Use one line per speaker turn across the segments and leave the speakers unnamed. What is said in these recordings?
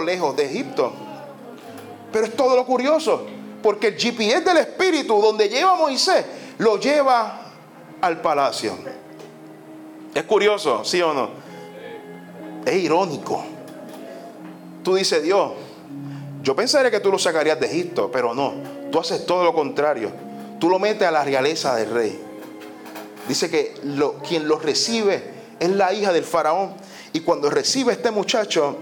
lejos de Egipto. Pero es todo lo curioso, porque el GPS del Espíritu, donde lleva a Moisés, lo lleva al palacio. Es curioso, ¿sí o no? Es irónico. Tú dices, Dios, yo pensaría que tú lo sacarías de Egipto, pero no. Tú haces todo lo contrario. Tú lo metes a la realeza del rey. Dice que quien lo recibe es la hija del faraón. Y cuando recibe a este muchacho,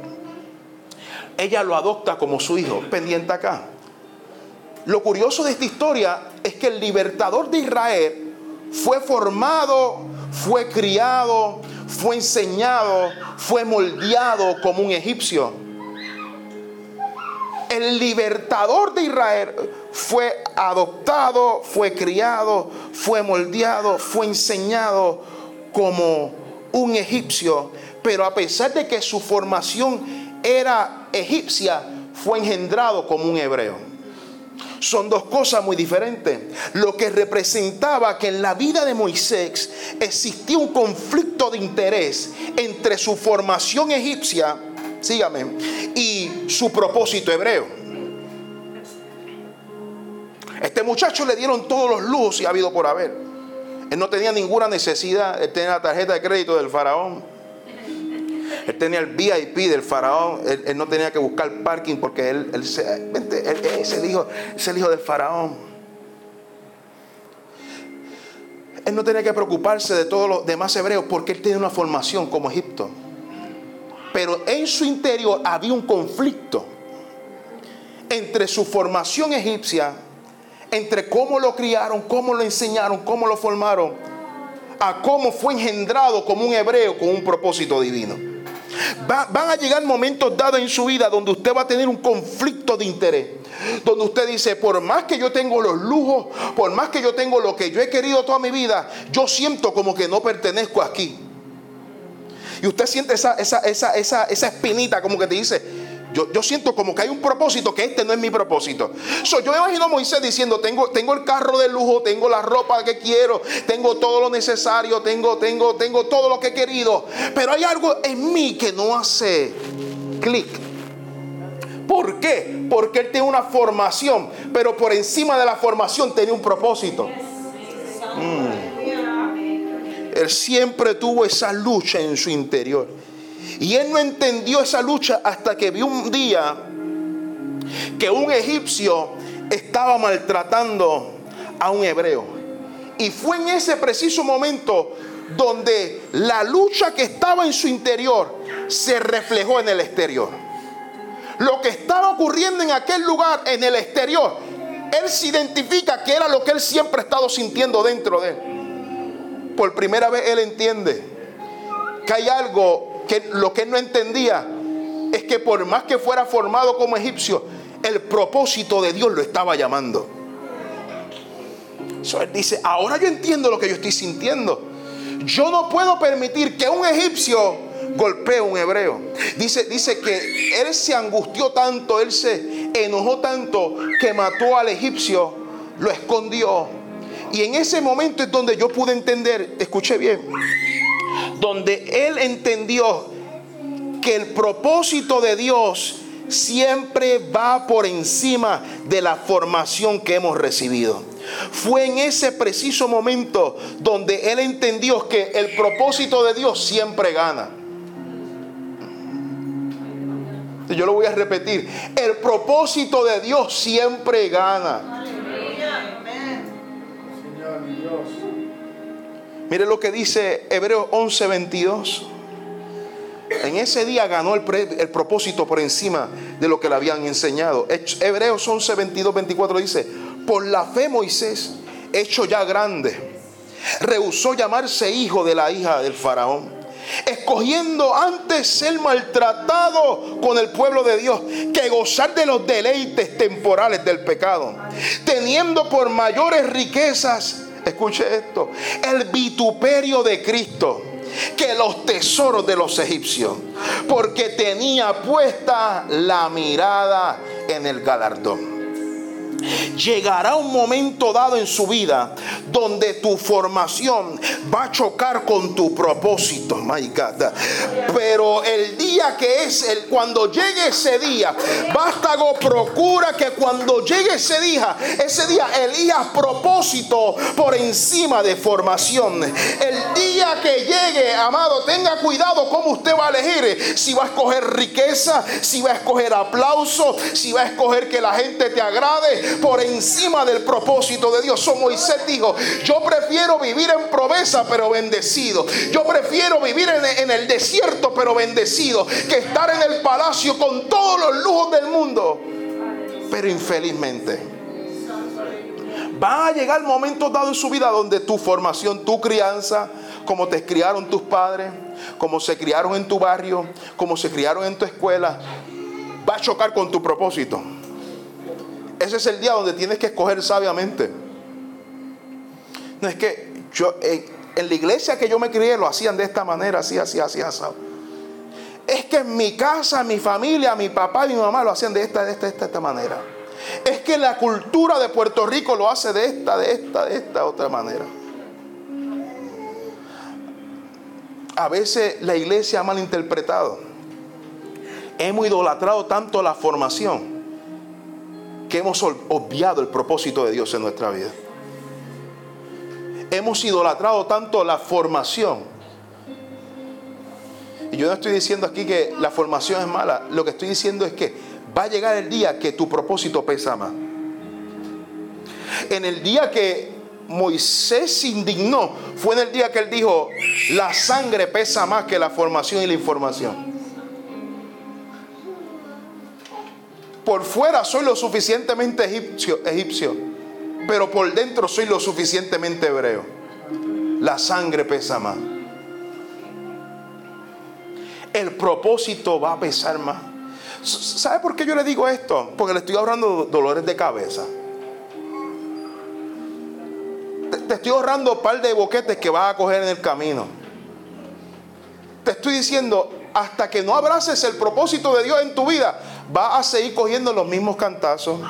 ella lo adopta como su hijo, pendiente acá. Lo curioso de esta historia es que el libertador de Israel fue formado, fue criado, fue enseñado, fue moldeado como un egipcio. El libertador de Israel fue adoptado, fue criado, fue moldeado, fue enseñado como un egipcio, pero a pesar de que su formación era egipcia, fue engendrado como un hebreo. Son dos cosas muy diferentes. Lo que representaba que en la vida de Moisés existía un conflicto de interés entre su formación egipcia sígame, y su propósito hebreo. Este muchacho le dieron todos los lujos y ha habido por haber. Él no tenía ninguna necesidad, él tenía la tarjeta de crédito del faraón. Él tenía el VIP del faraón. Él, no tenía que buscar parking porque él, es, el hijo, es el hijo del faraón. Él no tenía que preocuparse de todos los demás hebreos porque él tenía una formación como Egipto pero en su interior había un conflicto entre su formación egipcia, entre cómo lo criaron, cómo lo enseñaron, cómo lo formaron, a cómo fue engendrado como un hebreo con un propósito divino. Van a llegar momentos dados en su vida donde usted va a tener un conflicto de interés. Donde usted dice, por más que yo tengo los lujos, por más que yo tengo lo que yo he querido toda mi vida, yo siento como que no pertenezco aquí. Y usted siente esa, esa, esa, esa, esa espinita como que te dice, yo, yo, siento como que hay un propósito, que este no es mi propósito. So, yo me imagino a Moisés diciendo, tengo, tengo el carro de lujo, tengo la ropa que quiero, tengo todo lo necesario, tengo, tengo, tengo todo lo que he querido. Pero hay algo en mí que no hace clic. ¿Por qué? Porque él tiene una formación, pero por encima de la formación tenía un propósito. Mm. Él siempre tuvo esa lucha en su interior. Y él no entendió esa lucha hasta que vio un día que un egipcio estaba maltratando a un hebreo. Y fue en ese preciso momento donde la lucha que estaba en su interior se reflejó en el exterior. Lo que estaba ocurriendo en aquel lugar, en el exterior, él se identifica que era lo que él siempre ha estado sintiendo dentro de él por primera vez él entiende que hay algo que lo que él no entendía es que por más que fuera formado como egipcio, el propósito de Dios lo estaba llamando. él dice, ahora yo entiendo lo que yo estoy sintiendo. Yo no puedo permitir que un egipcio golpee a un hebreo. Dice, dice que él se angustió tanto, él se enojó tanto que mató al egipcio, lo escondió y en ese momento es donde yo pude entender, escuche bien, donde él entendió que el propósito de Dios siempre va por encima de la formación que hemos recibido. Fue en ese preciso momento donde él entendió que el propósito de Dios siempre gana. Yo lo voy a repetir. El propósito de Dios siempre gana. Mire lo que dice Hebreos 11:22. En ese día ganó el, el, propósito por encima de lo que le habían enseñado. Hebreos 11, 22, 24 dice, por la fe Moisés, hecho ya grande, rehusó llamarse hijo de la hija del faraón, escogiendo antes ser maltratado con el pueblo de Dios que gozar de los deleites temporales del pecado, teniendo por mayores riquezas escuche esto, el vituperio de Cristo que los tesoros de los egipcios, porque tenía puesta la mirada en el galardón. Llegará un momento dado en su vida donde tu formación va a chocar con tu propósito, my God. Pero el día que es el cuando llegue ese día, Vástago procura que cuando llegue ese día, ese día elija propósito por encima de formación. El día que llegue, amado, tenga cuidado cómo usted va a elegir si va a escoger riqueza, si va a escoger aplauso, si va a escoger que la gente te agrade por encima del propósito de Dios. So Moisés dijo, yo prefiero vivir en proveza pero bendecido. Yo prefiero vivir en, el desierto pero bendecido que estar en el palacio con todos los lujos del mundo. Pero infelizmente va a llegar momentos dados en su vida donde tu formación, tu crianza, como te criaron tus padres, como se criaron en tu barrio, como se criaron en tu escuela, va a chocar con tu propósito. Ese es el día donde tienes que escoger sabiamente. No es que yo en, la iglesia que yo me crié lo hacían de esta manera, así, así, así, así. Es que en mi casa, mi familia, mi papá y mi mamá lo hacían de esta, de esta, de esta, de esta manera. Es que la cultura de Puerto Rico lo hace de esta, de esta, de esta otra manera. A veces la iglesia ha malinterpretado. Hemos idolatrado tanto la formación que hemos obviado el propósito de Dios en nuestra vida. Hemos idolatrado tanto la formación. Y yo no estoy diciendo aquí que la formación es mala. Lo que estoy diciendo es que va a llegar el día que tu propósito pesa más. En el día que Moisés se indignó, fue en el día que él dijo, la sangre pesa más que la formación y la información. Por fuera soy lo suficientemente egipcio, egipcio, pero por dentro soy lo suficientemente hebreo. La sangre pesa más. El propósito va a pesar más. ¿Sabe por qué yo le digo esto? Porque le estoy ahorrando dolores de cabeza. Te estoy ahorrando un par de boquetes que vas a coger en el camino. Te estoy diciendo, hasta que no abraces el propósito de Dios en tu vida, va a seguir cogiendo los mismos cantazos,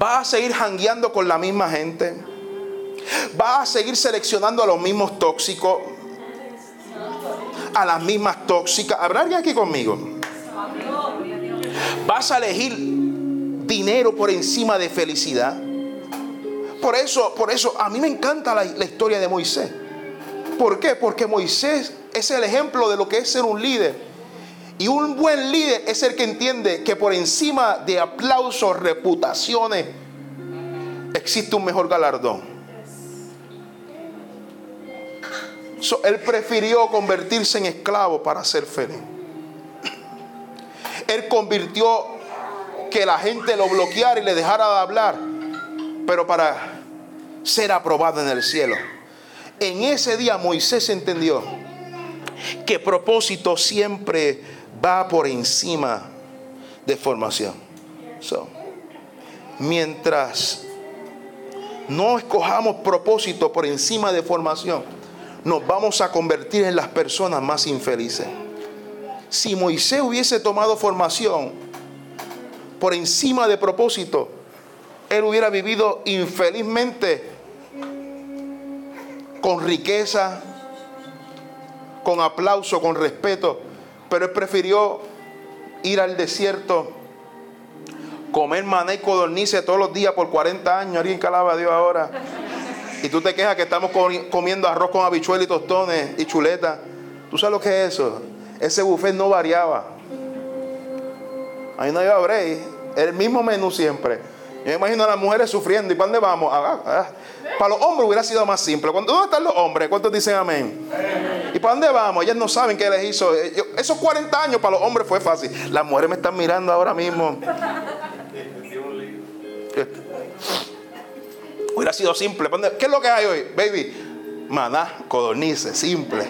va a seguir jangueando con la misma gente, va a seguir seleccionando a los mismos tóxicos, a las mismas tóxicas. ¿Habrá alguien aquí conmigo? Vas a elegir dinero por encima de felicidad. Por eso, por eso a mí me encanta la, la historia de Moisés. ¿Por qué? Porque Moisés es el ejemplo de lo que es ser un líder y un buen líder es el que entiende que por encima de aplausos, reputaciones, existe un mejor galardón. él prefirió convertirse en esclavo para ser feliz. Él convirtió que la gente lo bloqueara y le dejara de hablar, pero para ser aprobado en el cielo. En ese día Moisés entendió que propósito siempre va por encima de formación. mientras no escojamos propósito por encima de formación, nos vamos a convertir en las personas más infelices. Si Moisés hubiese tomado formación por encima de propósito, él hubiera vivido infelizmente con riqueza, con aplauso, con respeto, pero él prefirió ir al desierto, comer maná y codornices todos los días por 40 años. Alguien calaba a Dios ahora. Y tú te quejas que estamos comiendo arroz con habichuelas y tostones y chuletas. ¿Tú sabes lo que es eso? Ese buffet no variaba. Ahí no iba a break. El mismo menú siempre. Yo me imagino a las mujeres sufriendo. ¿Y para dónde vamos? Ah, ah, ah. Para los hombres hubiera sido más simple. ¿Dónde están los hombres? ¿Cuántos dicen amén? ¿Y para dónde vamos? Ellas no saben qué les hizo. Eh, esos 40 años para los hombres fue fácil. Las mujeres me están mirando ahora mismo. Hubiera sido simple. ¿Qué es lo que hay hoy? Baby, maná, codornices, simple.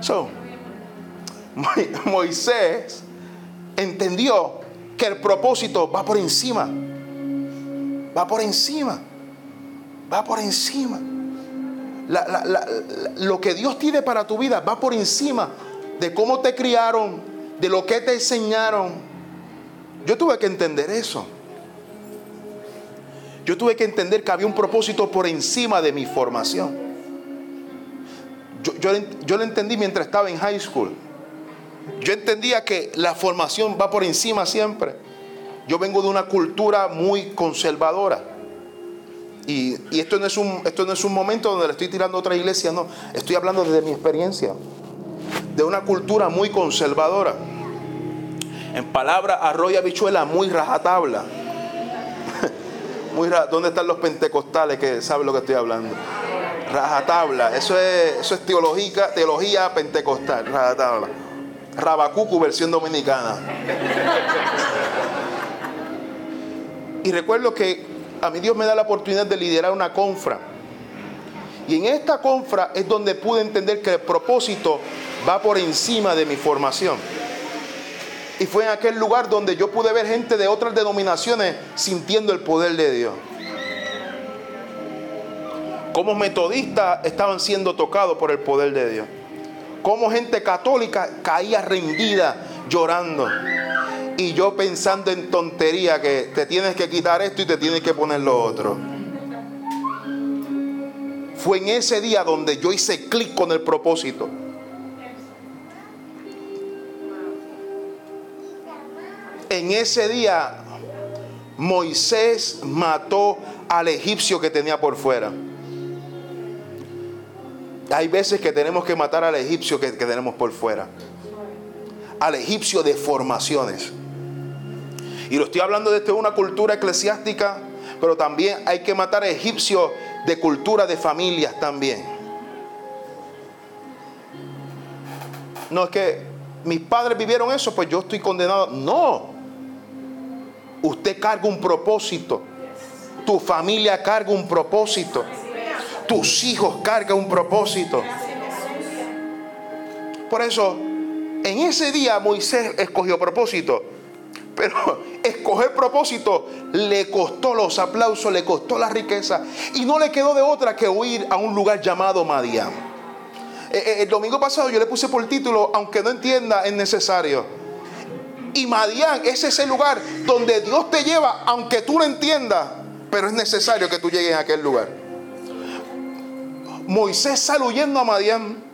So, Moisés entendió que el propósito va por encima. Va por encima. Va por encima. Lo que Dios tiene para tu vida va por encima de cómo te criaron, de lo que te enseñaron. Yo tuve que entender eso. Yo tuve que entender que había un propósito por encima de mi formación. Yo, yo, lo entendí mientras estaba en high school. Yo entendía que la formación va por encima siempre. Yo vengo de una cultura muy conservadora. Y, esto, no es un, esto no es un momento donde le estoy tirando a otra iglesia, no. Estoy hablando desde mi experiencia. De una cultura muy conservadora. En palabra arroya bichuela, muy rajatabla. muy ¿Dónde están los pentecostales que saben lo que estoy hablando? Rajatabla. Eso es, eso es teología, teología pentecostal. Rajatabla. Rabacucu versión dominicana. Y recuerdo que a mí Dios me da la oportunidad de liderar una confra. Y en esta confra es donde pude entender que el propósito va por encima de mi formación. Y fue en aquel lugar donde yo pude ver gente de otras denominaciones sintiendo el poder de Dios. Como metodistas estaban siendo tocados por el poder de Dios. Como gente católica caía rendida llorando. Y yo pensando en tontería que te tienes que quitar esto y te tienes que poner lo otro. Fue en ese día donde yo hice clic con el propósito. En ese día Moisés mató al egipcio que tenía por fuera. Hay veces que tenemos que matar al egipcio que, tenemos por fuera. Al egipcio de formaciones. Y lo estoy hablando desde una cultura eclesiástica, pero también hay que matar a egipcios de cultura de familias también. No es que mis padres vivieron eso, pues yo estoy condenado. No. Usted carga un propósito. Tu familia carga un propósito tus hijos cargan un propósito. Por eso, en ese día Moisés escogió propósito. Pero escoger propósito le costó los aplausos, le costó la riqueza. Y no le quedó de otra que huir a un lugar llamado Madián. Eh, eh, el domingo pasado yo le puse por título, aunque no entienda, es necesario. Y Madián es ese lugar donde Dios te lleva, aunque tú no entiendas, pero es necesario que tú llegues a aquel lugar. Moisés sale huyendo a Madián.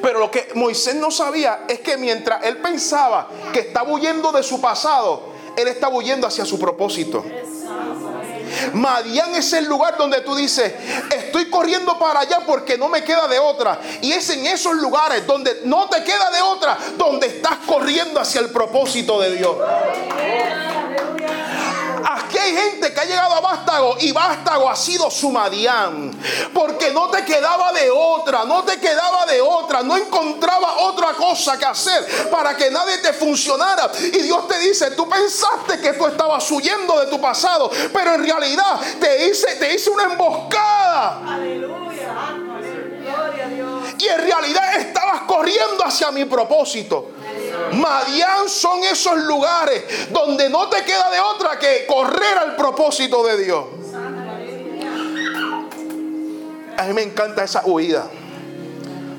Pero lo que Moisés no sabía es que mientras él pensaba que estaba huyendo de su pasado, él estaba huyendo hacia su propósito. Madián es el lugar donde tú dices, estoy corriendo para allá porque no me queda de otra. Y es en esos lugares donde no te queda de otra, donde estás corriendo hacia el propósito de Dios. Aquí hay gente que ha llegado a Vástago y Vástago ha sido su Madián. Porque no te quedaba de otra, no te quedaba de otra, no encontraba otra cosa que hacer para que nadie te funcionara. Y Dios te dice, tú pensaste que tú estabas huyendo de tu pasado, pero en realidad te hice, te hice una emboscada. Aleluya. Y en realidad estabas corriendo hacia mi propósito. Madián son esos lugares donde no te queda de otra que correr al propósito de Dios. A mí me encanta esa huida.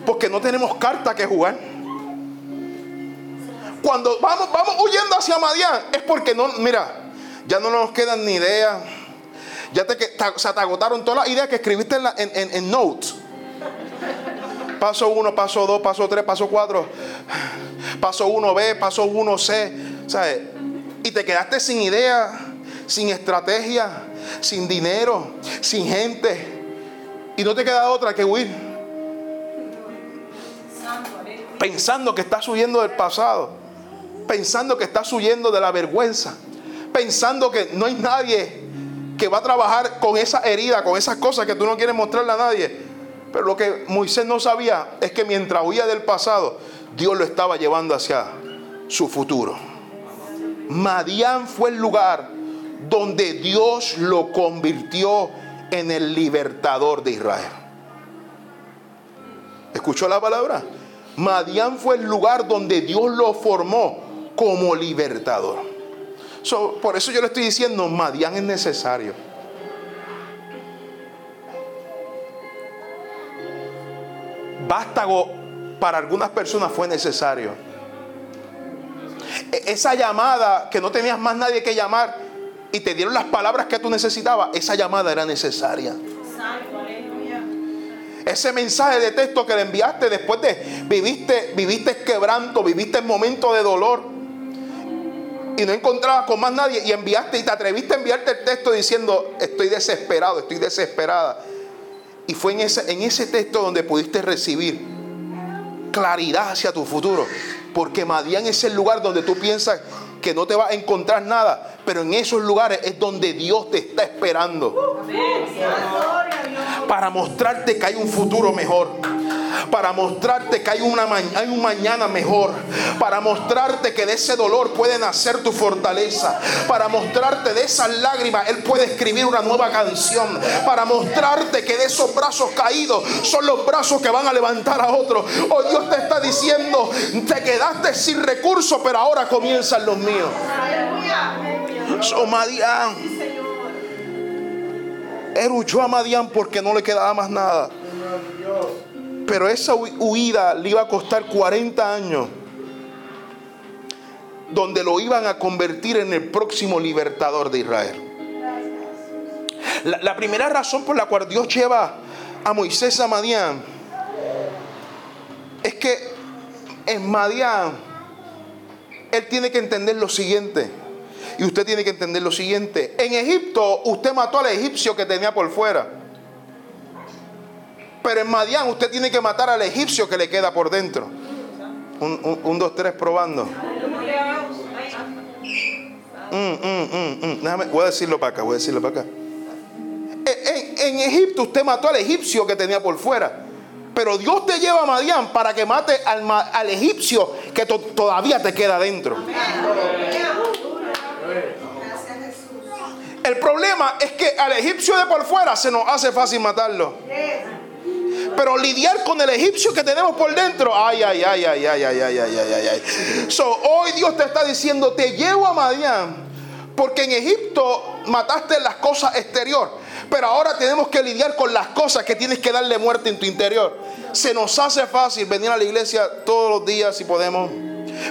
Porque no tenemos carta que jugar. Cuando vamos, vamos huyendo hacia Madián es porque no, mira, ya no nos quedan ni ideas. Ya te, te, te agotaron todas las ideas que escribiste en, en notes. Paso 1, paso 2, paso 3, paso 4 paso 1B, paso 1C, ¿sabes? Y te quedaste sin idea, sin estrategia, sin dinero, sin gente. Y no te queda otra que huir. Pensando que estás huyendo del pasado. Pensando que estás huyendo de la vergüenza. Pensando que no hay nadie que va a trabajar con esa herida, con esas cosas que tú no quieres mostrarle a nadie. Pero lo que Moisés no sabía es que mientras huía del pasado, Dios lo estaba llevando hacia su futuro. Madián fue el lugar donde Dios lo convirtió en el libertador de Israel. ¿Escuchó la palabra? Madián fue el lugar donde Dios lo formó como libertador. por eso yo le estoy diciendo, Madián es necesario. Vástago para algunas personas fue necesario. esa llamada que no tenías más nadie que llamar y te dieron las palabras que tú necesitabas, esa llamada era necesaria. Ese mensaje de texto que le enviaste después de viviste, viviste quebranto, viviste el momento de dolor y no encontrabas con más nadie y enviaste y te atreviste a enviarte el texto diciendo estoy desesperado, estoy desesperada. Y fue en ese, en ese texto donde pudiste recibir claridad hacia tu futuro. Porque Madián es el lugar donde tú piensas que no te vas a encontrar nada, pero en esos lugares es donde Dios te está esperando. Para mostrarte que hay un futuro mejor para mostrarte que hay, un mañana mejor, para mostrarte que de ese dolor puede nacer tu fortaleza, para mostrarte de esas lágrimas Él puede escribir una nueva canción, para mostrarte que de esos brazos caídos son los brazos que van a levantar a otros. Hoy Dios te está diciendo, te quedaste sin recursos, pero ahora comienzan los míos. So, Madián. Él huyó a Madián porque no le quedaba más nada. Pero esa huida le iba a costar 40 años, donde lo iban a convertir en el próximo libertador de Israel. La, primera razón por la cual Dios lleva a Moisés a Madián es que en Madián él tiene que entender lo siguiente. Y usted tiene que entender lo siguiente. En Egipto usted mató al egipcio que tenía por fuera. Pero en Madián usted tiene que matar al egipcio que le queda por dentro. Un, dos, tres, probando. Mm, mm, mm, voy a decirlo para acá, voy a decirlo para acá. En, Egipto usted mató al egipcio que tenía por fuera. Pero Dios te lleva a Madián para que mate al, al egipcio que todavía te queda dentro. El problema es que al egipcio de por fuera se nos hace fácil matarlo. Pero lidiar con el egipcio que tenemos por dentro, ay, ay, ay, ay, ay, ay, ay, ay, ay, ay. So, hoy Dios te está diciendo, te llevo a Madián, porque en Egipto mataste las cosas exterior, pero ahora tenemos que lidiar con las cosas que tienes que darle muerte en tu interior. Se nos hace fácil venir a la iglesia todos los días si podemos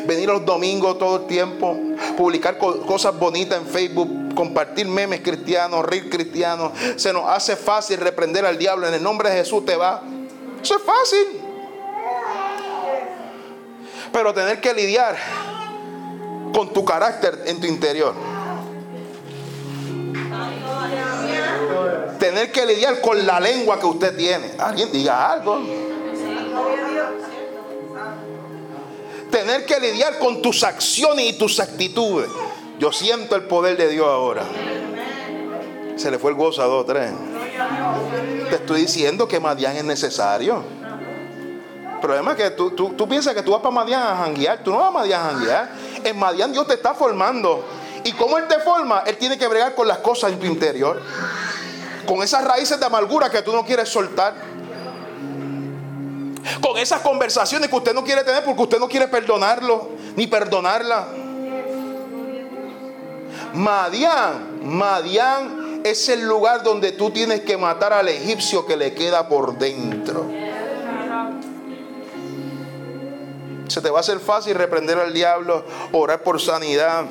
venir los domingos todo el tiempo, publicar cosas bonitas en Facebook, compartir memes cristianos, reír cristianos. Se nos hace fácil reprender al diablo. En el nombre de Jesús te va. Eso es fácil. Pero tener que lidiar con tu carácter en tu interior. Tener que lidiar con la lengua que usted tiene. Alguien diga algo tener que lidiar con tus acciones y tus actitudes. Yo siento el poder de Dios ahora. Se le fue el gozo a dos, tres. Te estoy diciendo que Madián es necesario. El problema es que tú, tú, piensas que tú vas para Madián a janguear. Tú no vas a Madián a janguear. En Madián Dios te está formando. Y como Él te forma, Él tiene que bregar con las cosas en tu interior. Con esas raíces de amargura que tú no quieres soltar esas conversaciones que usted no quiere tener porque usted no quiere perdonarlo ni perdonarla. Madián, Madián es el lugar donde tú tienes que matar al egipcio que le queda por dentro. Se te va a hacer fácil reprender al diablo, orar por sanidad,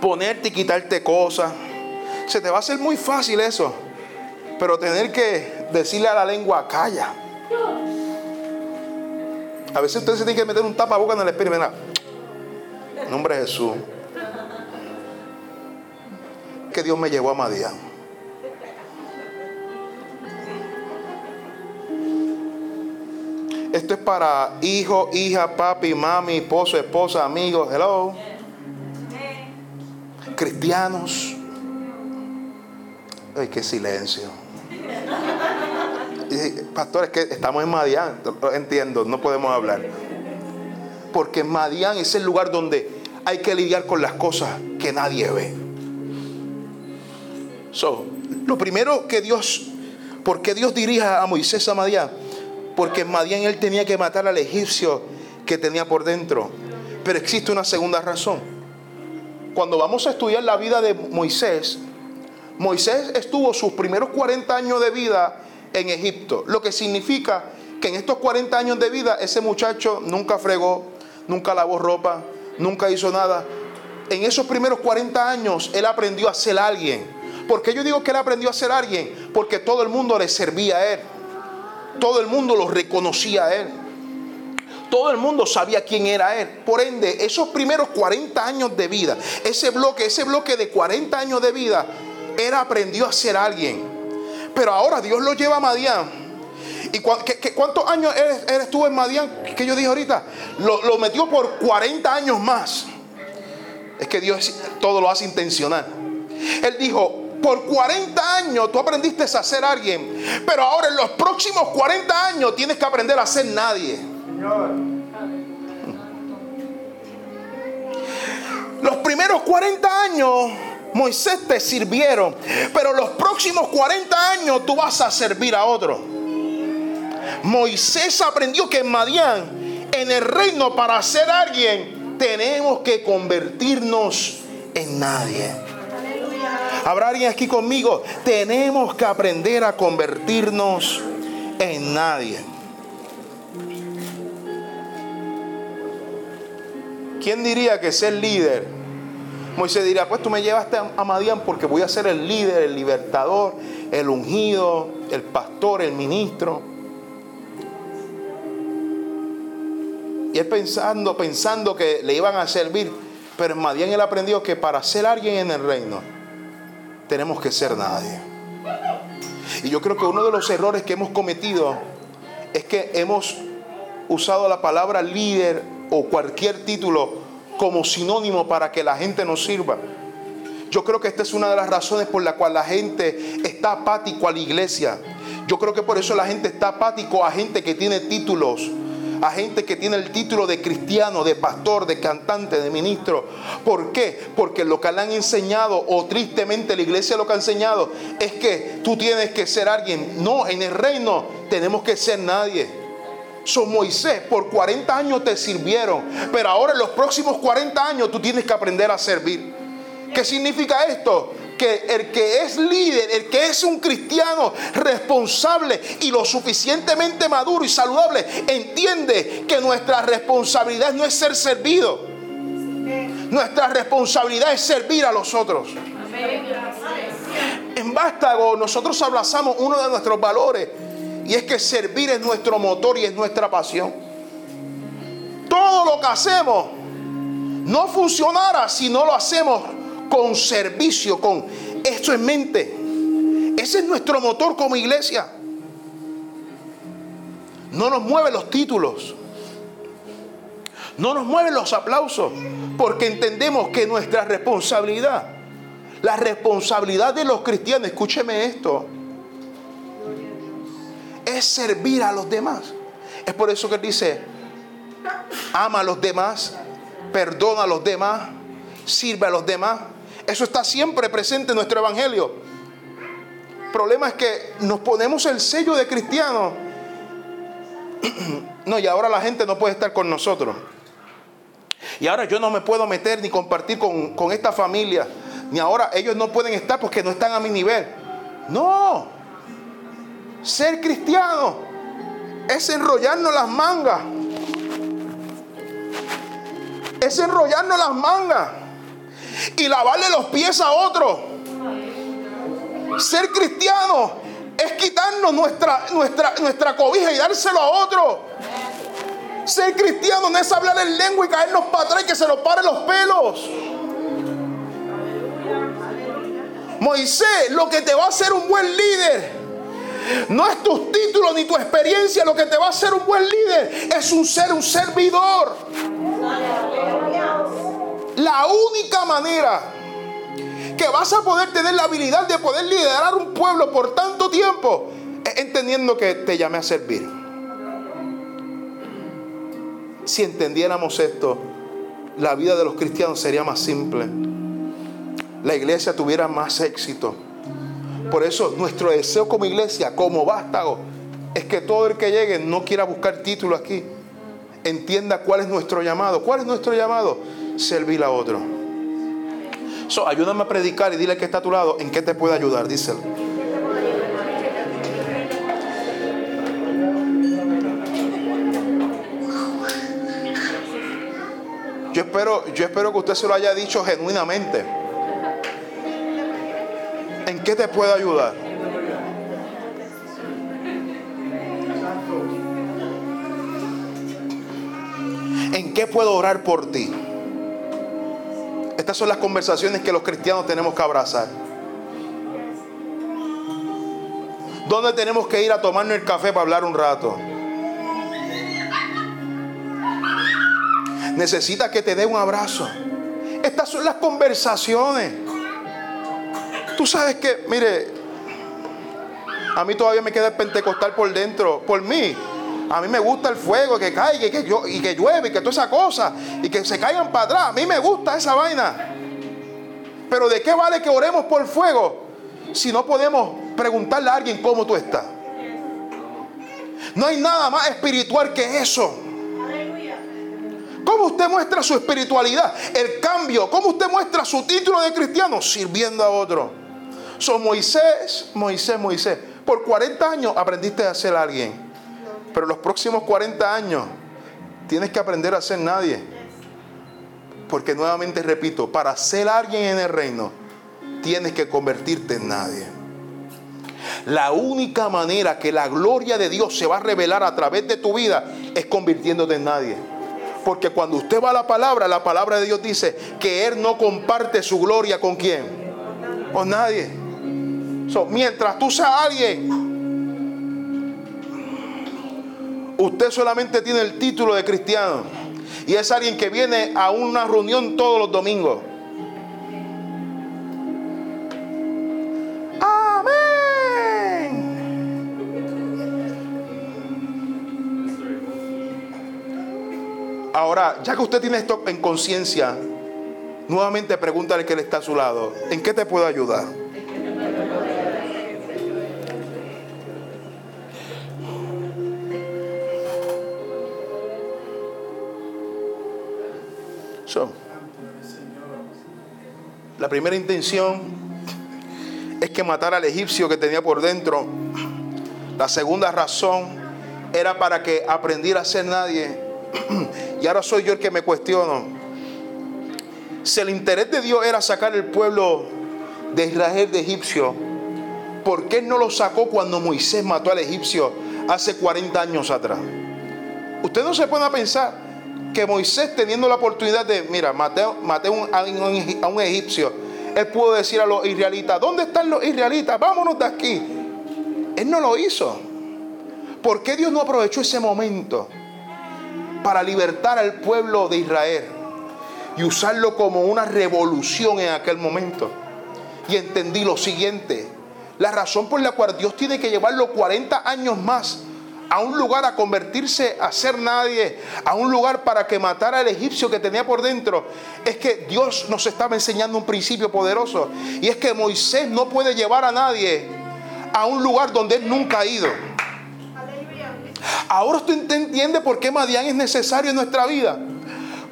ponerte y quitarte cosas. Se te va a hacer muy fácil eso. Pero tener que decirle a la lengua, calla. A veces usted se tiene que meter un tapaboca en el espíritu. En nombre de Jesús. Que Dios me llevó a Madián. Esto es para hijo, hija, papi, mami, esposo, esposa, amigos. Hello. Cristianos. Ay, qué silencio pastor, es que estamos en Madián. Entiendo, no podemos hablar. Porque Madián es el lugar donde hay que lidiar con las cosas que nadie ve. So, lo primero que Dios, porque Dios dirija a Moisés a Madián? Porque en Madián él tenía que matar al egipcio que tenía por dentro. Pero existe una segunda razón. Cuando vamos a estudiar la vida de Moisés, Moisés estuvo sus primeros 40 años de vida en Egipto. Lo que significa que en estos 40 años de vida ese muchacho nunca fregó, nunca lavó ropa, nunca hizo nada. En esos primeros 40 años él aprendió a ser alguien. ¿Por qué yo digo que él aprendió a ser alguien? Porque todo el mundo le servía a él. Todo el mundo lo reconocía a él. Todo el mundo sabía quién era él. Por ende, esos primeros 40 años de vida, ese bloque, ese bloque de 40 años de vida, él aprendió a ser alguien. Pero ahora Dios lo lleva a Madián. ¿Y cuántos años él, estuvo en Madián? Que yo dije ahorita. Lo, lo metió por 40 años más. Es que Dios todo lo hace intencional. Él dijo, por 40 años tú aprendiste a ser alguien, pero ahora en los próximos 40 años tienes que aprender a ser nadie. Los primeros 40 años Moisés te sirvieron, pero los próximos 40 años tú vas a servir a otro. Moisés aprendió que en Madián, en el reino para ser alguien, tenemos que convertirnos en nadie. ¿Habrá alguien aquí conmigo? Tenemos que aprender a convertirnos en nadie. ¿Quién diría que ser líder? Moisés diría, pues tú me llevaste a Madián porque voy a ser el líder, el libertador, el ungido, el pastor, el ministro. Y él pensando, pensando que le iban a servir, pero en Madián él aprendió que para ser alguien en el reino, tenemos que ser nadie. Y yo creo que uno de los errores que hemos cometido es que hemos usado la palabra líder o cualquier título como sinónimo para que la gente nos sirva. Yo creo que esta es una de las razones por la cual la gente está apático a la iglesia. Yo creo que por eso la gente está apático a gente que tiene títulos, a gente que tiene el título de cristiano, de pastor, de cantante, de ministro. ¿Por qué? Porque lo que le han enseñado, o tristemente la iglesia lo que ha enseñado, es que tú tienes que ser alguien. No, en el reino tenemos que ser nadie. Son Moisés, por 40 años te sirvieron, pero ahora en los próximos 40 años tú tienes que aprender a servir. ¿Qué significa esto? que el que es líder, el que es un cristiano responsable y lo suficientemente maduro y saludable, entiende que nuestra responsabilidad no es ser servido. Nuestra responsabilidad es servir a los otros. En Vástago nosotros abrazamos uno de nuestros valores y es que servir es nuestro motor y es nuestra pasión. Todo lo que hacemos no funcionará si no lo hacemos con servicio, con esto en mente. Ese es nuestro motor como iglesia. No nos mueven los títulos. No nos mueven los aplausos. Porque entendemos que nuestra responsabilidad, la responsabilidad de los cristianos, escúcheme esto, es servir a los demás. Es por eso que dice, ama a los demás, perdona a los demás, sirve a los demás. Eso está siempre presente en nuestro evangelio. El problema es que nos ponemos el sello de cristiano. No, y ahora la gente no puede estar con nosotros. Y ahora yo no me puedo meter ni compartir con, con esta familia. Ni ahora ellos no pueden estar porque no están a mi nivel. No. Ser cristiano es enrollarnos las mangas. Es enrollarnos las mangas y lavarle los pies a otro. Ser cristiano es quitarnos nuestra, nuestra, nuestra cobija y dárselo a otro. Ser cristiano no es hablar en lengua y caernos para atrás y que se nos paren los pelos. Moisés, lo que te va a hacer un buen líder no es tus títulos ni tu experiencia lo que te va a hacer un buen líder, es un ser, un servidor. La única manera que vas a poder tener la habilidad de poder liderar un pueblo por tanto tiempo es entendiendo que te llamé a servir. Si entendiéramos esto, la vida de los cristianos sería más simple. La iglesia tuviera más éxito. Por eso nuestro deseo como iglesia, como vástago, es que todo el que llegue no quiera buscar título aquí. Entienda cuál es nuestro llamado. ¿Cuál es nuestro llamado? servir a otro. So, ayúdame a predicar y dile que está a tu lado en qué te puede ayudar, díselo. Yo espero yo espero que usted se lo haya dicho genuinamente. ¿En qué te puedo ayudar? ¿En qué puedo orar por ti? Estas son las conversaciones que los cristianos tenemos que abrazar. ¿Dónde tenemos que ir a tomarnos el café para hablar un rato? Necesitas que te dé un abrazo. Estas son las conversaciones. Tú sabes que, mire, a mí todavía me queda el pentecostal por dentro, por mí. A mí me gusta el fuego, que caiga y que, y que llueve y que toda esa cosa. Y que se caigan para atrás. A mí me gusta esa vaina. Pero ¿de qué vale que oremos por fuego si no podemos preguntarle a alguien cómo tú estás? No hay nada más espiritual que eso. ¿Cómo usted muestra su espiritualidad? El cambio. ¿Cómo usted muestra su título de cristiano? Sirviendo a otro. Son Moisés, Moisés, Moisés. Por 40 años aprendiste a ser alguien. Pero los próximos 40 años tienes que aprender a ser nadie. Porque nuevamente repito, para ser alguien en el reino, tienes que convertirte en nadie. La única manera que la gloria de Dios se va a revelar a través de tu vida es convirtiéndote en nadie. Porque cuando usted va a la palabra, la palabra de Dios dice que Él no comparte su gloria con quién. Con nadie. Mientras tú seas alguien Usted solamente tiene el título de cristiano. Y es alguien que viene a una reunión todos los domingos. Amén. Ahora, ya que usted tiene esto en conciencia, nuevamente pregúntale que le está a su lado. ¿En qué te puedo ayudar? La primera intención es que matara al egipcio que tenía por dentro. La segunda razón era para que aprendiera a ser nadie. Y ahora soy yo el que me cuestiono. Si el interés de Dios era sacar el pueblo de Israel de egipcio, ¿por qué no lo sacó cuando Moisés mató al egipcio hace 40 años atrás? Usted no se a pensar que Moisés teniendo la oportunidad de, mira, maté, maté a, un, egipcio, él pudo decir a los israelitas, ¿dónde están los israelitas? Vámonos de aquí. Él no lo hizo. ¿Por qué Dios no aprovechó ese momento para libertar al pueblo de Israel y usarlo como una revolución en aquel momento? Y entendí lo siguiente, la razón por la cual Dios tiene que llevarlo 40 años más a un lugar a convertirse a ser nadie, a un lugar para que matara al egipcio que tenía por dentro, es que Dios nos estaba enseñando un principio poderoso. Y es que Moisés no puede llevar a nadie a un lugar donde él nunca ha ido. Ahora usted entiende por qué Madián es necesario en nuestra vida.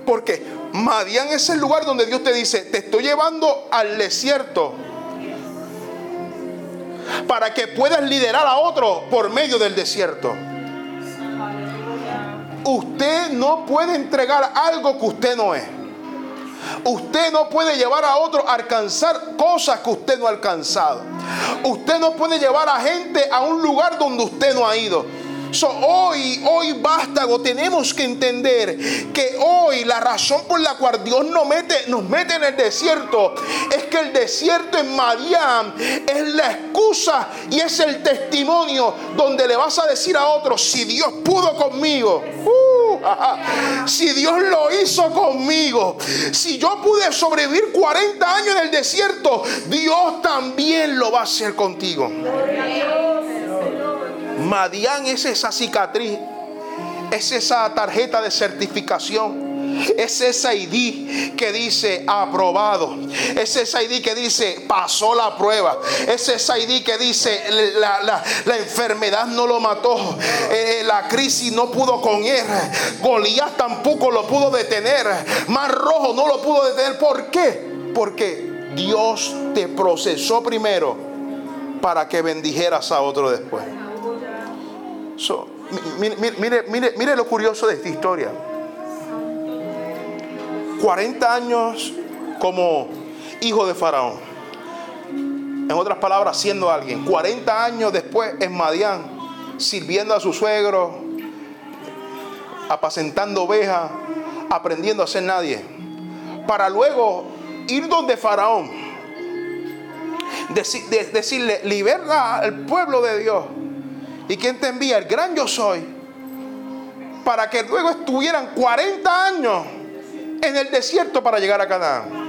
Porque Madián es el lugar donde Dios te dice, te estoy llevando al desierto para que puedas liderar a otro por medio del desierto. Usted no puede entregar algo que usted no es. Usted no puede llevar a otro a alcanzar cosas que usted no ha alcanzado. Usted no puede llevar a gente a un lugar donde usted no ha ido hoy, hoy vástago, tenemos que entender que hoy la razón por la cual Dios nos mete, nos mete en el desierto es que el desierto en Madián es la excusa y es el testimonio donde le vas a decir a otros, si Dios pudo conmigo, uh, si Dios lo hizo conmigo, si yo pude sobrevivir 40 años en el desierto, Dios también lo va a hacer contigo. Madián es esa cicatriz, es esa tarjeta de certificación. Es esa ID que dice aprobado. Es esa ID que dice pasó la prueba. Es esa ID que dice la, enfermedad no lo mató. Eh, la crisis no pudo con él. Goliat tampoco lo pudo detener. Mar rojo no lo pudo detener. ¿Por qué? Porque Dios te procesó primero para que bendijeras a otro después mire, mire, mire, lo curioso de esta historia. 40 años como hijo de Faraón. En otras palabras, siendo alguien. 40 años después en Madián, sirviendo a su suegro, apacentando ovejas, aprendiendo a ser nadie. Para luego ir donde Faraón, decirle, libera al pueblo de Dios. ¿Y quién te envía? El gran yo soy. Para que luego estuvieran 40 años en el desierto para llegar a Canaán.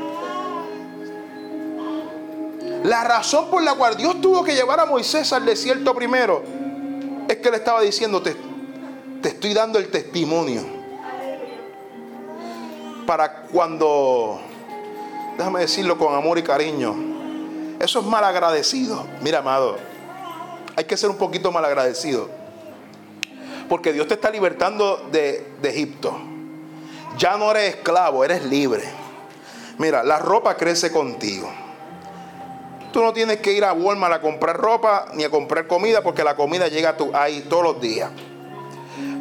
La razón por la cual Dios tuvo que llevar a Moisés al desierto primero es que le estaba diciendo, te, te estoy dando el testimonio. Para cuando, déjame decirlo con amor y cariño, eso es mal agradecido. Mira, amado, hay que ser un poquito mal agradecido. Porque Dios te está libertando de, de Egipto. Ya no eres esclavo, eres libre. Mira, la ropa crece contigo. Tú no tienes que ir a Walmart a comprar ropa ni a comprar comida porque la comida llega a tu, ahí todos los días.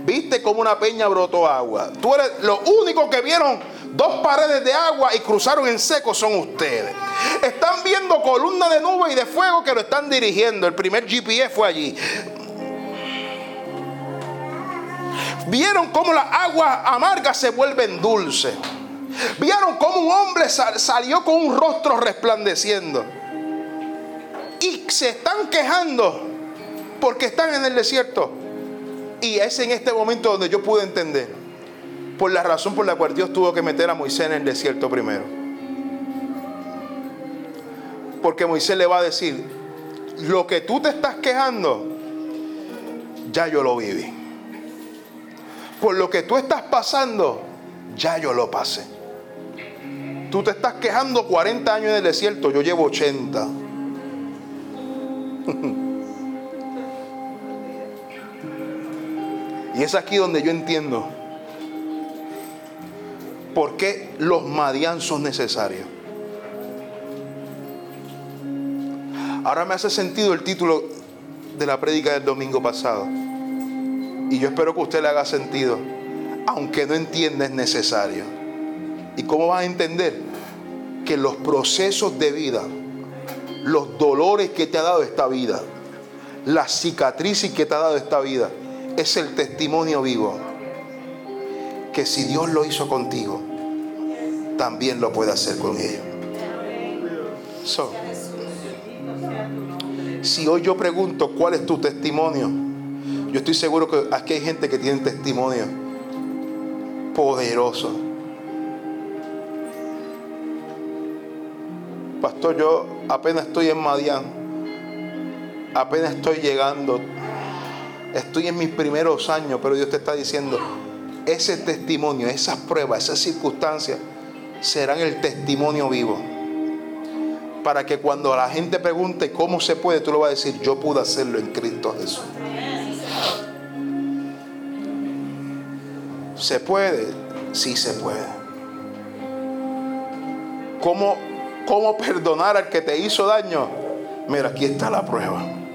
Viste como una peña brotó agua. Tú eres lo único que vieron dos paredes de agua y cruzaron en seco son ustedes. Están viendo columnas de nube y de fuego que lo están dirigiendo. El primer GPS fue allí. Vieron cómo las aguas amargas se vuelven dulces. Vieron cómo un hombre salió con un rostro resplandeciendo. Y se están quejando porque están en el desierto. Y es en este momento donde yo pude entender por la razón por la cual Dios tuvo que meter a Moisés en el desierto primero. Porque Moisés le va a decir, lo que tú te estás quejando, ya yo lo viví. Por lo que tú estás pasando, ya yo lo pasé. Tú te estás quejando 40 años en el desierto, yo llevo 80. y es aquí donde yo entiendo por qué los Madian son necesarios. Ahora me hace sentido el título de la prédica del domingo pasado. Y yo espero que usted le haga sentido. Aunque no entienda es necesario. ¿Y cómo vas a entender? Que los procesos de vida, los dolores que te ha dado esta vida, las cicatrices que te ha dado esta vida, es el testimonio vivo que si Dios lo hizo contigo, también lo puede hacer con ellos. si hoy yo pregunto cuál es tu testimonio, yo estoy seguro que aquí hay gente que tiene testimonio poderoso. Pastor, yo apenas estoy en Madián, apenas estoy llegando, estoy en mis primeros años, pero Dios te está diciendo, ese testimonio, esas pruebas, esas circunstancias serán el testimonio vivo. Para que cuando la gente pregunte cómo se puede, tú lo vas a decir, yo pude hacerlo en Cristo Jesús. ¿Se puede? Sí se puede. ¿Cómo, ¿Cómo perdonar al que te hizo daño? Mira, aquí está la prueba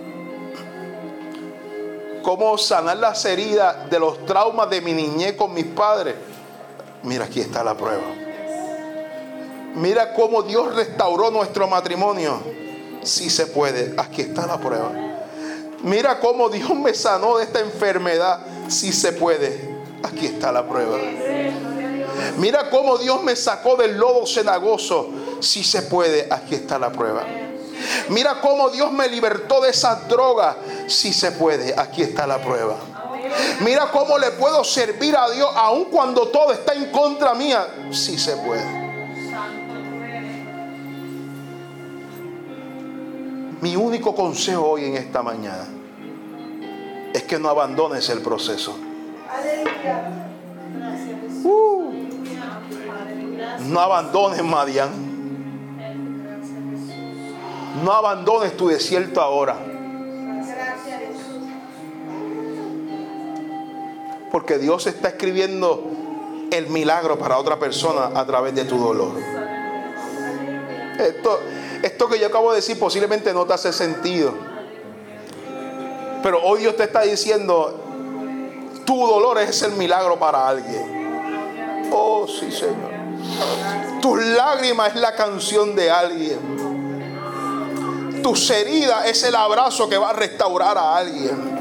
cómo sanar las heridas de los traumas de mi niñez con mis padres. Mira, aquí está la prueba. Mira cómo Dios restauró nuestro matrimonio. Si se puede, aquí está la prueba. Mira cómo Dios me sanó de esta enfermedad. Si se puede, aquí está la prueba. Mira cómo Dios me sacó del lodo cenagoso. Si se puede, aquí está la prueba. Mira cómo Dios me libertó de esas drogas. Si se puede, aquí está la prueba. Mira cómo le puedo servir a Dios aun cuando todo está en contra mía. Si se puede. Mi único consejo hoy en esta mañana es que no abandones el proceso. Uh. no abandones Madian. No abandones tu desierto ahora. Porque Dios está escribiendo el milagro para otra persona a través de tu dolor. Esto, esto que yo acabo de decir posiblemente no te hace sentido. Pero hoy Dios te está diciendo, tu dolor es el milagro para alguien. Oh, sí, Señor. Tus lágrimas es la canción de alguien. Tus heridas es el abrazo que va a restaurar a alguien.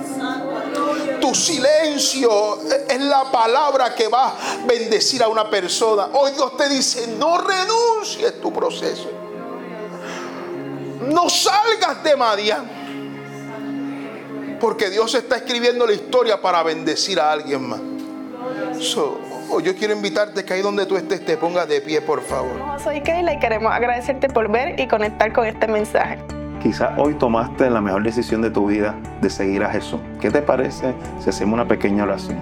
Tu silencio es la palabra que va a bendecir a una persona. Hoy Dios te dice, no renuncies tu proceso. No salgas de Madian. Porque Dios está escribiendo la historia para bendecir a alguien más. yo quiero invitarte que ahí donde tú estés te pongas de pie, por favor.
Soy Keila y queremos agradecerte por ver y conectar con este mensaje.
Quizás hoy tomaste la mejor decisión de tu vida de seguir a Jesús. ¿Qué te parece si hacemos una pequeña oración?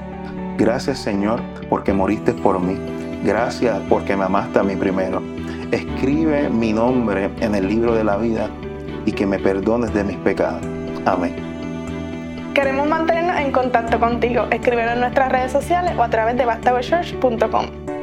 Gracias Señor porque moriste por mí. Gracias porque me amaste a mí primero. Escribe mi nombre en el libro de la vida y que me perdones de mis pecados. Amén.
Queremos mantenernos en contacto contigo. Escríbenos en nuestras redes sociales o a través de bastagochurch.com.